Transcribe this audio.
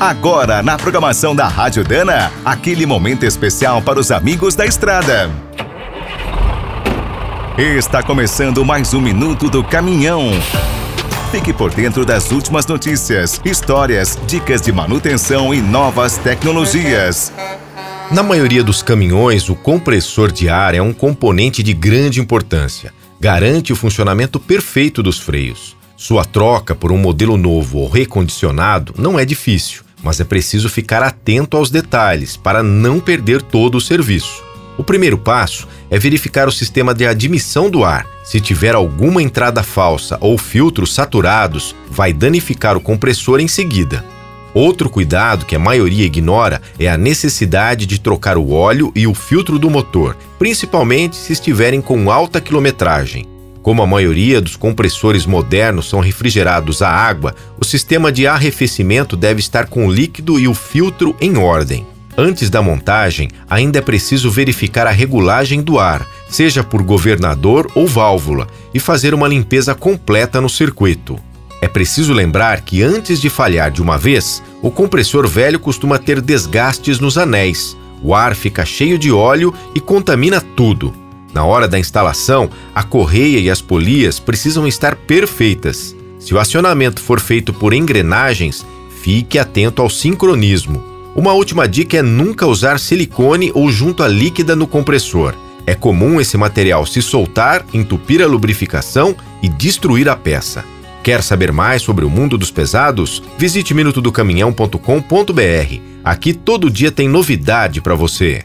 Agora, na programação da Rádio Dana, aquele momento especial para os amigos da estrada. Está começando mais um Minuto do Caminhão. Fique por dentro das últimas notícias, histórias, dicas de manutenção e novas tecnologias. Na maioria dos caminhões, o compressor de ar é um componente de grande importância. Garante o funcionamento perfeito dos freios. Sua troca por um modelo novo ou recondicionado não é difícil mas é preciso ficar atento aos detalhes para não perder todo o serviço. O primeiro passo é verificar o sistema de admissão do ar. Se tiver alguma entrada falsa ou filtros saturados, vai danificar o compressor em seguida. Outro cuidado que a maioria ignora é a necessidade de trocar o óleo e o filtro do motor, principalmente se estiverem com alta quilometragem. Como a maioria dos compressores modernos são refrigerados a água, o sistema de arrefecimento deve estar com o líquido e o filtro em ordem. Antes da montagem, ainda é preciso verificar a regulagem do ar, seja por governador ou válvula, e fazer uma limpeza completa no circuito. É preciso lembrar que antes de falhar de uma vez, o compressor velho costuma ter desgastes nos anéis. O ar fica cheio de óleo e contamina tudo. Na hora da instalação, a correia e as polias precisam estar perfeitas. Se o acionamento for feito por engrenagens, fique atento ao sincronismo. Uma última dica é nunca usar silicone ou junta líquida no compressor. É comum esse material se soltar, entupir a lubrificação e destruir a peça. Quer saber mais sobre o mundo dos pesados? Visite minutodocaminhão.com.br. Aqui todo dia tem novidade para você.